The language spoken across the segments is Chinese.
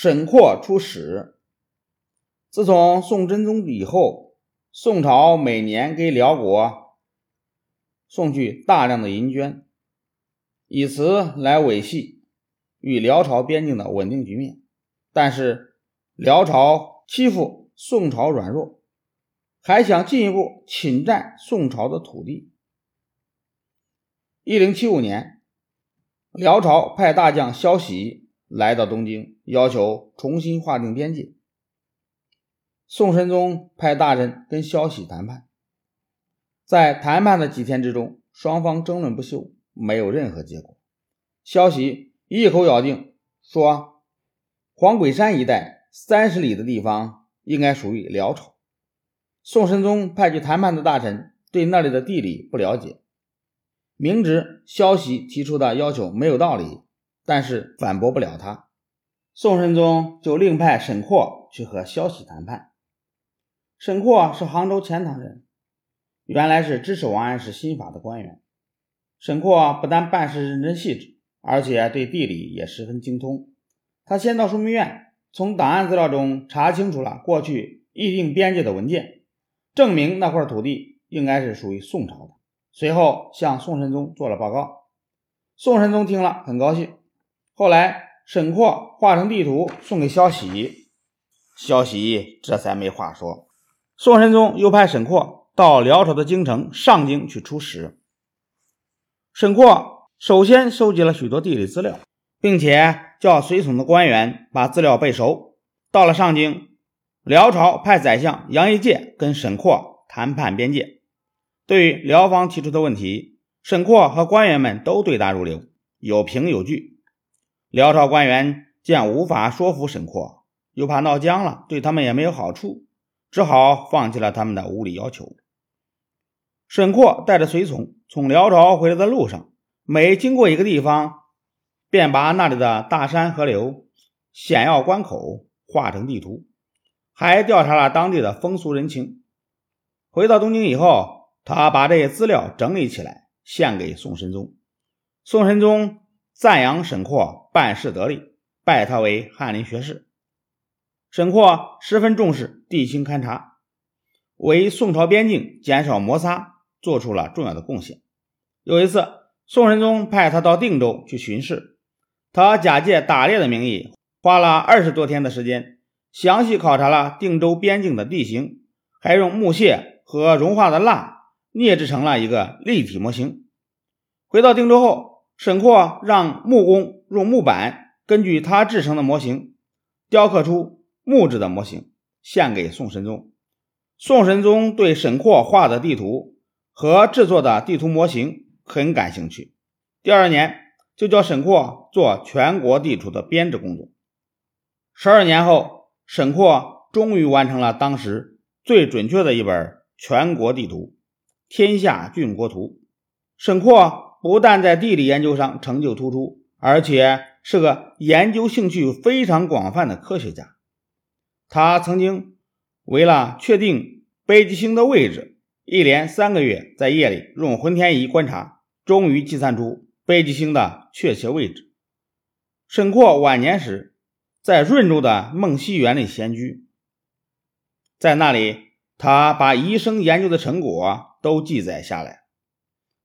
沈括出使。自从宋真宗以后，宋朝每年给辽国送去大量的银绢，以此来维系与辽朝边境的稳定局面。但是辽朝欺负宋朝软弱，还想进一步侵占宋朝的土地。一零七五年，辽朝派大将萧喜来到东京，要求重新划定边界。宋神宗派大臣跟萧喜谈判，在谈判的几天之中，双方争论不休，没有任何结果。萧喜一口咬定说，黄鬼山一带三十里的地方应该属于辽朝。宋神宗派去谈判的大臣对那里的地理不了解，明知萧喜提出的要求没有道理，但是反驳不了他。宋神宗就另派沈括去和萧喜谈判。沈括是杭州钱塘人，原来是支持王安石新法的官员。沈括不但办事认真细致，而且对地理也十分精通。他先到枢密院，从档案资料中查清楚了过去议定边界的文件，证明那块土地应该是属于宋朝的。随后向宋神宗做了报告。宋神宗听了很高兴。后来沈括画成地图送给萧喜，萧喜这才没话说。宋神宗又派沈括到辽朝的京城上京去出使。沈括首先收集了许多地理资料，并且叫随从的官员把资料背熟。到了上京，辽朝派宰相杨一介跟沈括谈判边界。对于辽方提出的问题，沈括和官员们都对答如流，有凭有据。辽朝官员见无法说服沈括，又怕闹僵了，对他们也没有好处。只好放弃了他们的无理要求。沈括带着随从从辽朝回来的路上，每经过一个地方，便把那里的大山河流、险要关口画成地图，还调查了当地的风俗人情。回到东京以后，他把这些资料整理起来，献给宋神宗。宋神宗赞扬沈括办事得力，拜他为翰林学士。沈括十分重视地形勘察，为宋朝边境减少摩擦做出了重要的贡献。有一次，宋神宗派他到定州去巡视，他假借打猎的名义，花了二十多天的时间，详细考察了定州边境的地形，还用木屑和融化的蜡捏制成了一个立体模型。回到定州后，沈括让木工用木板根据他制成的模型雕刻出。木质的模型献给宋神宗，宋神宗对沈括画的地图和制作的地图模型很感兴趣。第二年就叫沈括做全国地图的编制工作。十二年后，沈括终于完成了当时最准确的一本全国地图《天下郡国图》。沈括不但在地理研究上成就突出，而且是个研究兴趣非常广泛的科学家。他曾经为了确定北极星的位置，一连三个月在夜里用浑天仪观察，终于计算出北极星的确切位置。沈括晚年时在润州的梦溪园里闲居，在那里，他把一生研究的成果都记载下来，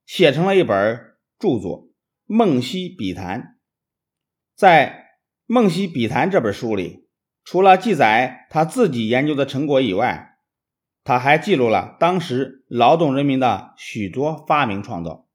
写成了一本著作《梦溪笔谈》。在《梦溪笔谈》这本书里。除了记载他自己研究的成果以外，他还记录了当时劳动人民的许多发明创造。